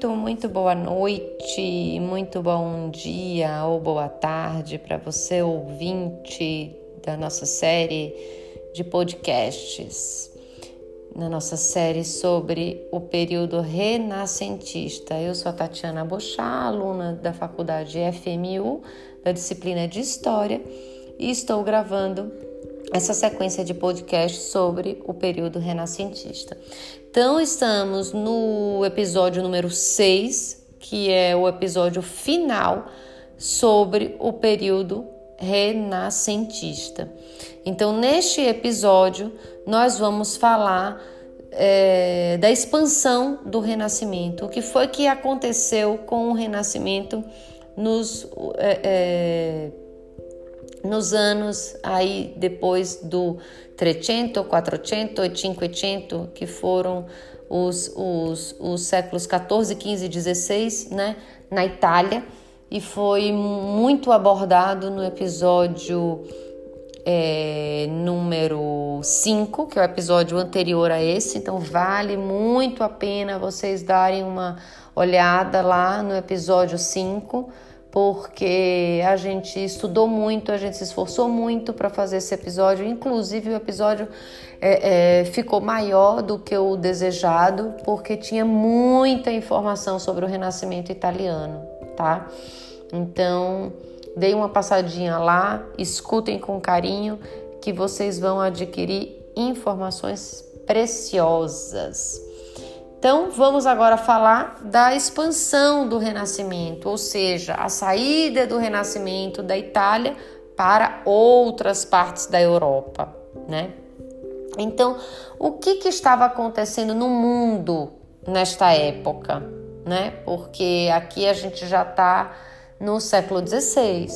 muito, muito boa noite, muito bom dia ou boa tarde para você, ouvinte da nossa série de podcasts, na nossa série sobre o período renascentista. Eu sou a Tatiana Bochá, aluna da faculdade FMU, da disciplina de História, e estou gravando essa sequência de podcasts sobre o período renascentista. Então, estamos no episódio número 6, que é o episódio final sobre o período renascentista. Então, neste episódio, nós vamos falar é, da expansão do Renascimento, o que foi que aconteceu com o Renascimento nos é, é, nos anos aí depois do 300, 400 e 500, que foram os, os, os séculos 14, 15 e 16, né, na Itália, e foi muito abordado no episódio é, número 5, que é o episódio anterior a esse, então vale muito a pena vocês darem uma olhada lá no episódio 5 porque a gente estudou muito, a gente se esforçou muito para fazer esse episódio. Inclusive, o episódio é, é, ficou maior do que o desejado, porque tinha muita informação sobre o Renascimento italiano, tá? Então, deem uma passadinha lá, escutem com carinho, que vocês vão adquirir informações preciosas. Então, vamos agora falar da expansão do Renascimento, ou seja, a saída do Renascimento da Itália para outras partes da Europa, né? Então, o que, que estava acontecendo no mundo nesta época, né? Porque aqui a gente já está no século XVI.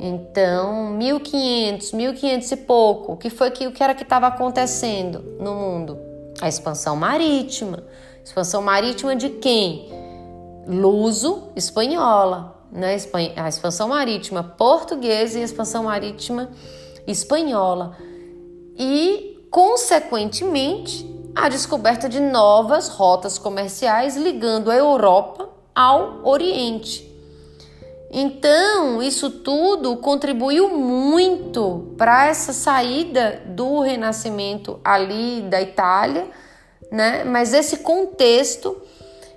Então, 1500, 1500 e pouco, o que foi que o que era que estava acontecendo no mundo? A expansão marítima. Expansão marítima de quem? Luso, espanhola. Né? A expansão marítima portuguesa e a expansão marítima espanhola. E, consequentemente, a descoberta de novas rotas comerciais ligando a Europa ao Oriente. Então, isso tudo contribuiu muito para essa saída do Renascimento ali da Itália, né? Mas esse contexto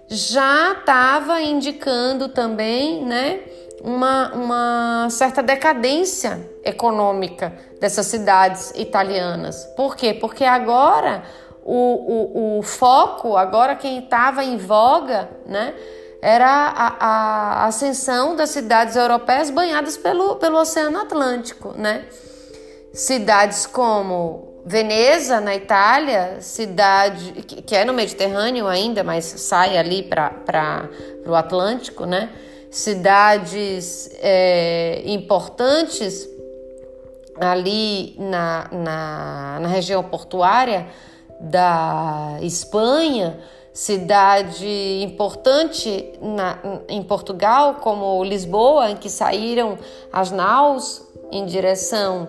já estava indicando também, né? Uma, uma certa decadência econômica dessas cidades italianas. Por quê? Porque agora o, o, o foco, agora quem estava em voga, né? Era a, a, ascensão das cidades europeias banhadas pelo, pelo Oceano Atlântico, né? Cidades como Veneza, na Itália, cidade que, que é no Mediterrâneo ainda, mas sai ali para o Atlântico, né? Cidades é, importantes ali na, na, na região portuária da Espanha, cidade importante na, em Portugal, como Lisboa, em que saíram as naus em direção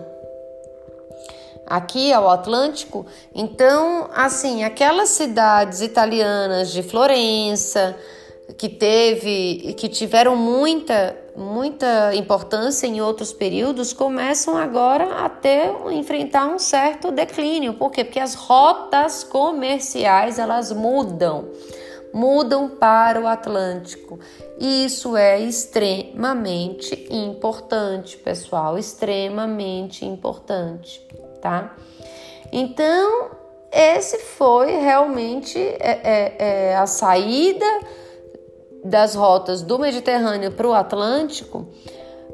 aqui ao Atlântico. Então, assim, aquelas cidades italianas de Florença, que teve que tiveram muita muita importância em outros períodos começam agora a ter enfrentar um certo declínio. Por quê? Porque as rotas comerciais elas mudam, mudam para o Atlântico. Isso é extremamente importante, pessoal, extremamente importante, tá? Então, esse foi realmente é, é, é a saída das rotas do Mediterrâneo para o Atlântico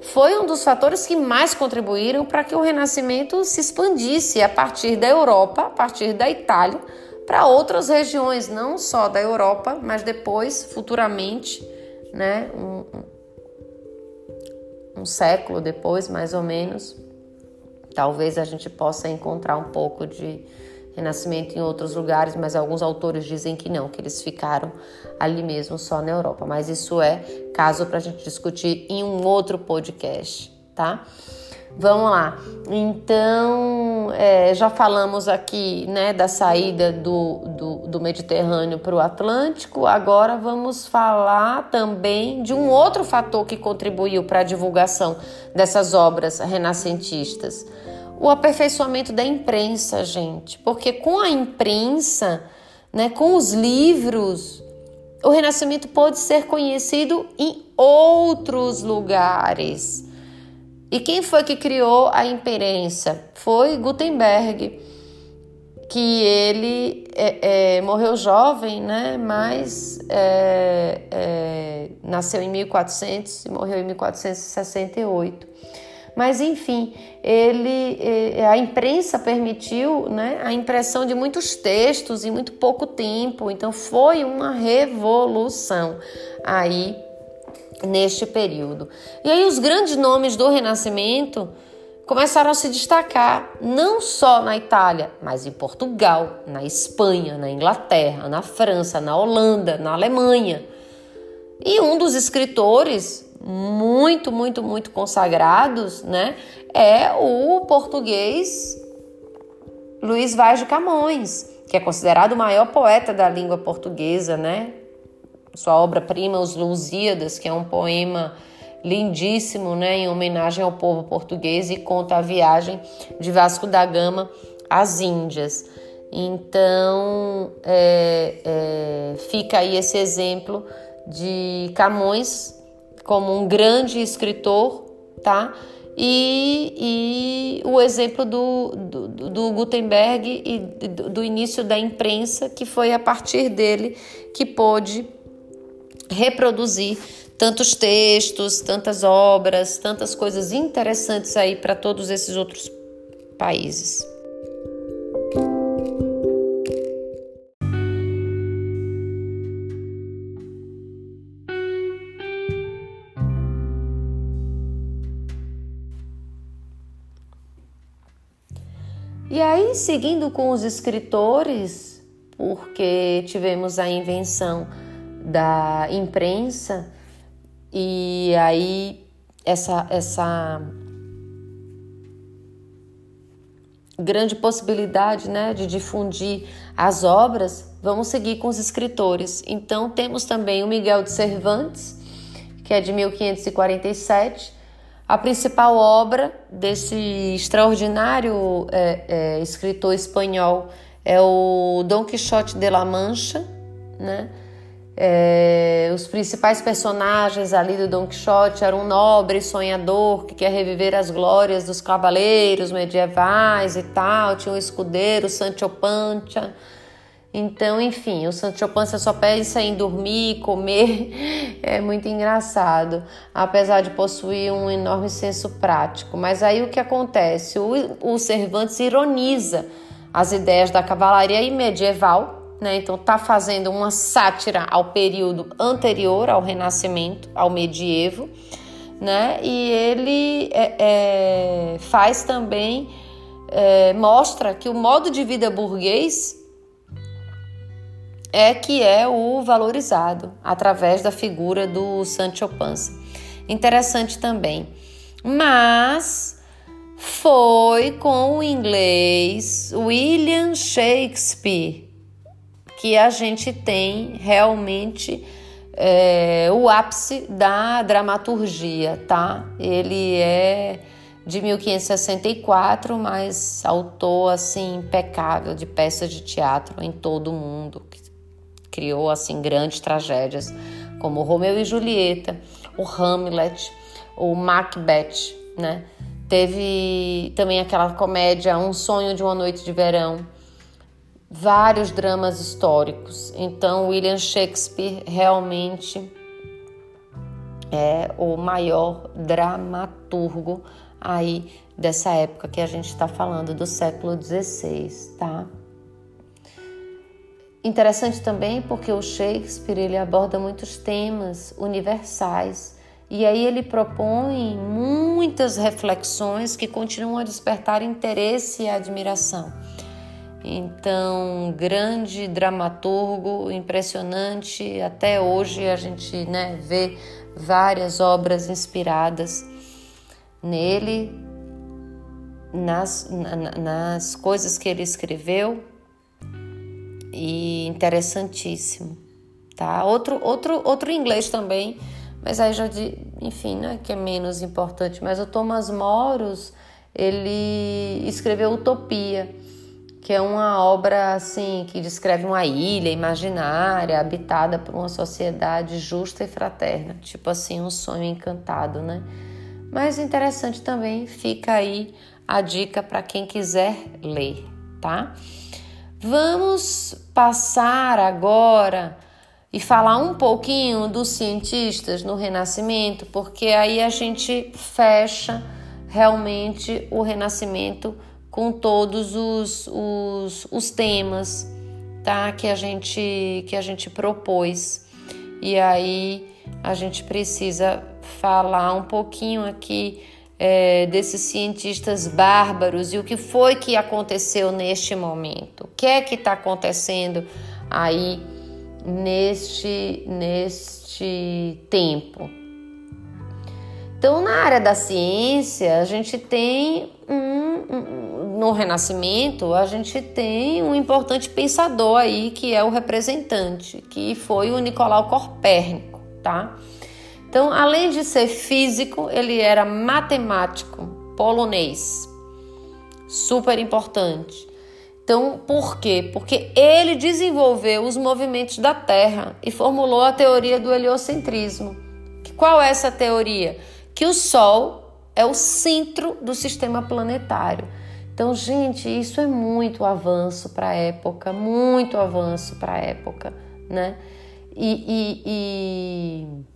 foi um dos fatores que mais contribuíram para que o Renascimento se expandisse a partir da Europa, a partir da Itália, para outras regiões, não só da Europa, mas depois, futuramente, né, um, um século depois, mais ou menos, talvez a gente possa encontrar um pouco de renascimento em outros lugares, mas alguns autores dizem que não, que eles ficaram ali mesmo só na Europa. Mas isso é caso para a gente discutir em um outro podcast, tá? Vamos lá. Então, é, já falamos aqui né, da saída do, do, do Mediterrâneo para o Atlântico. Agora vamos falar também de um outro fator que contribuiu para a divulgação dessas obras renascentistas: o aperfeiçoamento da imprensa, gente. Porque com a imprensa, né, com os livros, o Renascimento pode ser conhecido em outros lugares. E quem foi que criou a imprensa? Foi Gutenberg, que ele é, é, morreu jovem, né? Mas é, é nasceu em 1400 e morreu em 1468. Mas enfim, ele, é, a imprensa permitiu né, a impressão de muitos textos em muito pouco tempo. Então foi uma revolução aí neste período. E aí os grandes nomes do Renascimento começaram a se destacar não só na Itália, mas em Portugal, na Espanha, na Inglaterra, na França, na Holanda, na Alemanha. E um dos escritores muito, muito, muito consagrados, né, é o português Luiz Vaz de Camões, que é considerado o maior poeta da língua portuguesa, né? sua obra-prima, Os Lusíadas, que é um poema lindíssimo, né, em homenagem ao povo português e conta a viagem de Vasco da Gama às Índias. Então, é, é, fica aí esse exemplo de Camões como um grande escritor, tá? E, e o exemplo do, do, do Gutenberg e do, do início da imprensa, que foi a partir dele que pôde reproduzir tantos textos, tantas obras, tantas coisas interessantes aí para todos esses outros países. E aí, seguindo com os escritores, porque tivemos a invenção da imprensa e aí essa essa grande possibilidade, né, de difundir as obras, vamos seguir com os escritores. Então temos também o Miguel de Cervantes, que é de 1547. A principal obra desse extraordinário é, é, escritor espanhol é o Dom Quixote de la Mancha, né? É, os principais personagens ali do Don Quixote eram um nobre sonhador que quer reviver as glórias dos cavaleiros medievais e tal. Tinha um escudeiro, Sancho Pancha. Então, enfim, o Sancho Pança só pensa em dormir, comer. É muito engraçado, apesar de possuir um enorme senso prático. Mas aí o que acontece? O, o Cervantes ironiza as ideias da cavalaria medieval né? Então tá fazendo uma sátira ao período anterior ao Renascimento, ao medievo, né? E ele é, é, faz também é, mostra que o modo de vida burguês é que é o valorizado através da figura do Sancho Panza. Interessante também. Mas foi com o inglês William Shakespeare que a gente tem realmente é, o ápice da dramaturgia, tá? Ele é de 1564, mas autor assim impecável de peças de teatro em todo o mundo, criou assim grandes tragédias como Romeu e Julieta, o Hamlet, o Macbeth, né? Teve também aquela comédia Um Sonho de uma Noite de Verão, vários dramas históricos. Então, William Shakespeare realmente é o maior dramaturgo aí dessa época que a gente está falando do século XVI, tá? Interessante também porque o Shakespeare ele aborda muitos temas universais e aí ele propõe muitas reflexões que continuam a despertar interesse e admiração. Então, grande dramaturgo, impressionante. Até hoje a gente né, vê várias obras inspiradas nele nas, nas coisas que ele escreveu e interessantíssimo, tá? Outro, outro, outro inglês também, mas aí já de, enfim, né, que é menos importante. Mas o Thomas Moros ele escreveu Utopia, que é uma obra assim que descreve uma ilha imaginária habitada por uma sociedade justa e fraterna, tipo assim um sonho encantado, né? Mas interessante também, fica aí a dica para quem quiser ler, tá? Vamos passar agora e falar um pouquinho dos cientistas no Renascimento, porque aí a gente fecha realmente o Renascimento com todos os, os, os temas tá? que, a gente, que a gente propôs. E aí a gente precisa falar um pouquinho aqui é, desses cientistas bárbaros e o que foi que aconteceu neste momento. O que é que está acontecendo aí neste, neste tempo? Então, na área da ciência, a gente tem um, um, no Renascimento, a gente tem um importante pensador aí que é o representante, que foi o Nicolau Copérnico, tá? Então, além de ser físico, ele era matemático polonês. Super importante. Então, por quê? Porque ele desenvolveu os movimentos da Terra e formulou a teoria do heliocentrismo. Qual é essa teoria? Que o Sol é o centro do sistema planetário. Então, gente, isso é muito avanço para a época, muito avanço para a época, né? E, e, e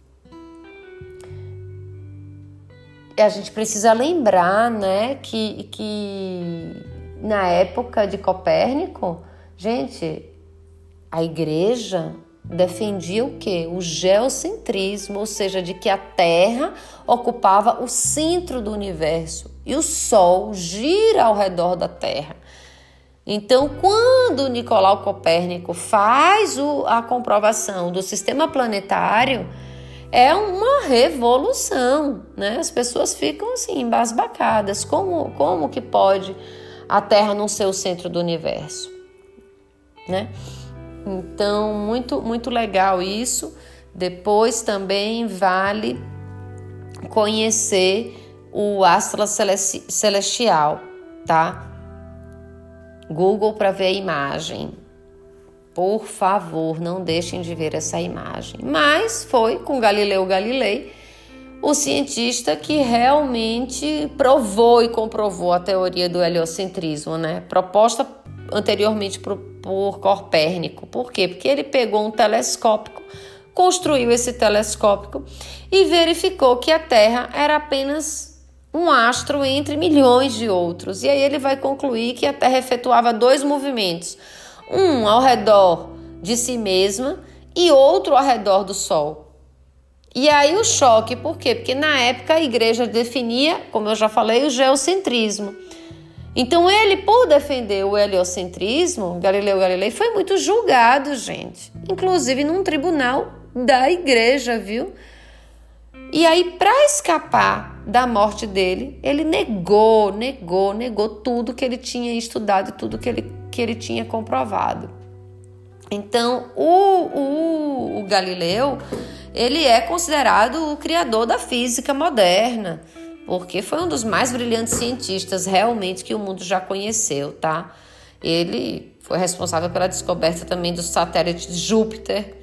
a gente precisa lembrar, né, que, que na época de Copérnico, gente, a igreja defendia o que? O geocentrismo, ou seja, de que a Terra ocupava o centro do universo e o Sol gira ao redor da Terra. Então, quando Nicolau Copérnico faz o, a comprovação do sistema planetário, é uma revolução, né? As pessoas ficam assim embasbacadas. Como, como que pode a Terra não ser o centro do universo, né? Então, muito, muito legal isso. Depois também vale conhecer o Astra Celestial, tá? Google para ver a imagem. Por favor, não deixem de ver essa imagem. Mas foi com Galileu Galilei, o cientista que realmente provou e comprovou a teoria do heliocentrismo, né? Proposta anteriormente por, por Copérnico. Por quê? Porque ele pegou um telescópio, construiu esse telescópio e verificou que a Terra era apenas um astro entre milhões de outros. E aí ele vai concluir que a Terra efetuava dois movimentos um ao redor de si mesma e outro ao redor do Sol. E aí o choque, por quê? Porque na época a igreja definia, como eu já falei, o geocentrismo. Então ele, por defender o heliocentrismo, Galileu Galilei, foi muito julgado, gente. Inclusive num tribunal da igreja, viu? E aí, para escapar da morte dele, ele negou, negou, negou tudo que ele tinha estudado tudo que ele que ele tinha comprovado. Então, o, o, o Galileu, ele é considerado o criador da física moderna, porque foi um dos mais brilhantes cientistas realmente que o mundo já conheceu, tá? Ele foi responsável pela descoberta também dos satélites de Júpiter,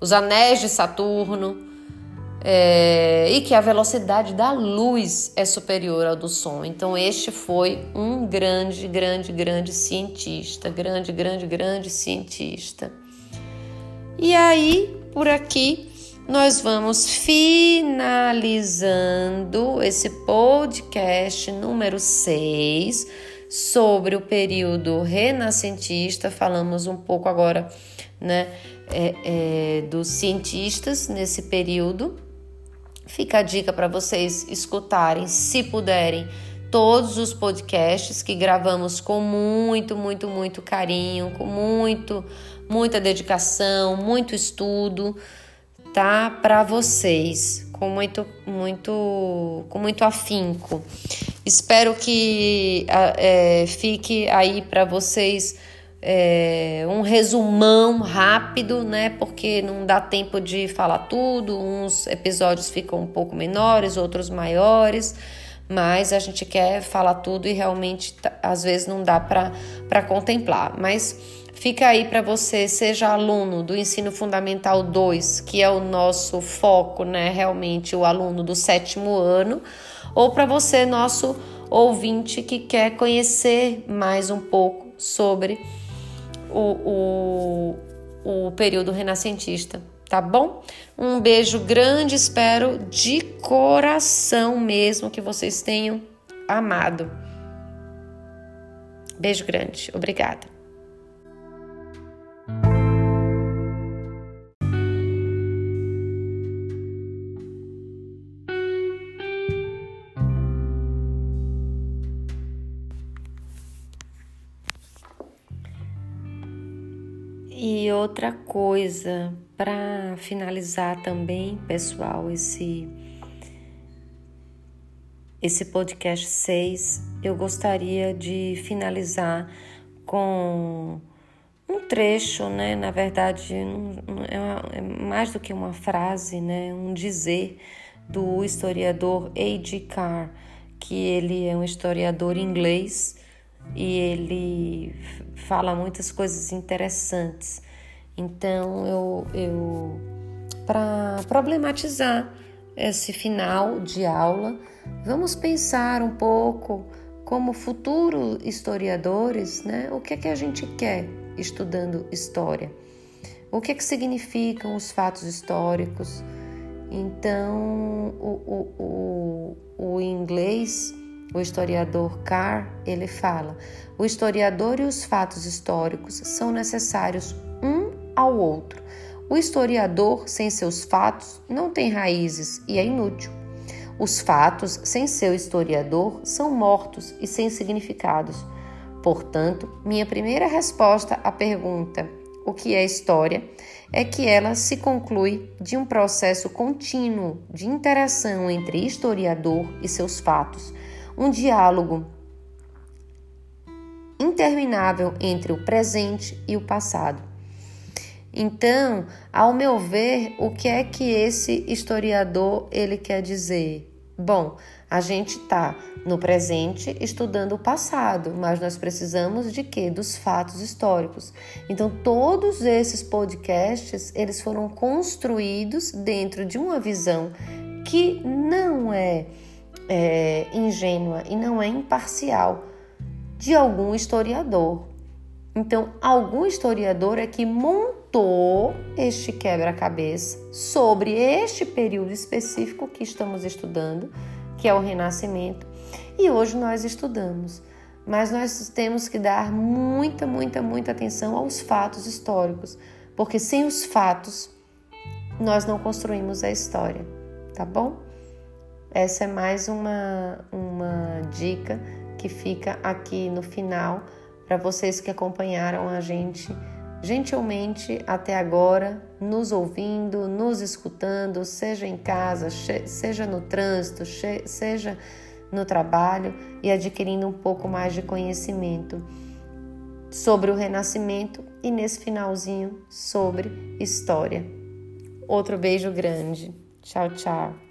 os anéis de Saturno, é, e que a velocidade da luz é superior ao do som. Então, este foi um grande, grande, grande cientista, grande, grande, grande cientista. E aí, por aqui, nós vamos finalizando esse podcast número 6 sobre o período renascentista. Falamos um pouco agora né, é, é, dos cientistas nesse período Fica a dica para vocês escutarem, se puderem, todos os podcasts que gravamos com muito, muito, muito carinho, com muito, muita dedicação, muito estudo, tá? Para vocês, com muito, muito, com muito afinco. Espero que é, fique aí para vocês é, um resumão rápido, né? Porque não dá tempo de falar tudo. Uns episódios ficam um pouco menores, outros maiores, mas a gente quer falar tudo e realmente às vezes não dá para contemplar. Mas fica aí para você, seja aluno do ensino fundamental 2, que é o nosso foco, né? Realmente o aluno do sétimo ano, ou para você, nosso ouvinte que quer conhecer mais um pouco sobre o, o, o período renascentista, tá bom? Um beijo grande, espero de coração mesmo que vocês tenham amado. Beijo grande, obrigada. Coisa, para finalizar também, pessoal, esse esse podcast 6, eu gostaria de finalizar com um trecho, né? Na verdade, é, é mais do que uma frase, né? Um dizer do historiador A.G. Carr, que ele é um historiador inglês e ele fala muitas coisas interessantes. Então, eu, eu para problematizar esse final de aula, vamos pensar um pouco como futuros historiadores, né? O que é que a gente quer estudando história? O que é que significam os fatos históricos? Então, o, o, o, o inglês o historiador Carr, ele fala: "O historiador e os fatos históricos são necessários um ao outro. O historiador sem seus fatos não tem raízes e é inútil. Os fatos sem seu historiador são mortos e sem significados. Portanto, minha primeira resposta à pergunta: o que é história? é que ela se conclui de um processo contínuo de interação entre historiador e seus fatos, um diálogo interminável entre o presente e o passado. Então, ao meu ver, o que é que esse historiador ele quer dizer? Bom, a gente está no presente estudando o passado, mas nós precisamos de quê? Dos fatos históricos. Então, todos esses podcasts, eles foram construídos dentro de uma visão que não é é, ingênua e não é imparcial de algum historiador. Então, algum historiador é que montou este quebra-cabeça sobre este período específico que estamos estudando, que é o Renascimento, e hoje nós estudamos. Mas nós temos que dar muita, muita, muita atenção aos fatos históricos, porque sem os fatos nós não construímos a história, tá bom? Essa é mais uma, uma dica que fica aqui no final para vocês que acompanharam a gente gentilmente até agora, nos ouvindo, nos escutando, seja em casa, seja no trânsito, seja no trabalho e adquirindo um pouco mais de conhecimento sobre o renascimento e nesse finalzinho sobre história. Outro beijo grande. Tchau, tchau.